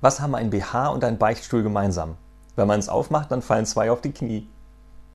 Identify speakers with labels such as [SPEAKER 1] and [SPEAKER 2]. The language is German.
[SPEAKER 1] Was haben ein BH und ein Beichtstuhl gemeinsam? Wenn man es aufmacht, dann fallen zwei auf die Knie.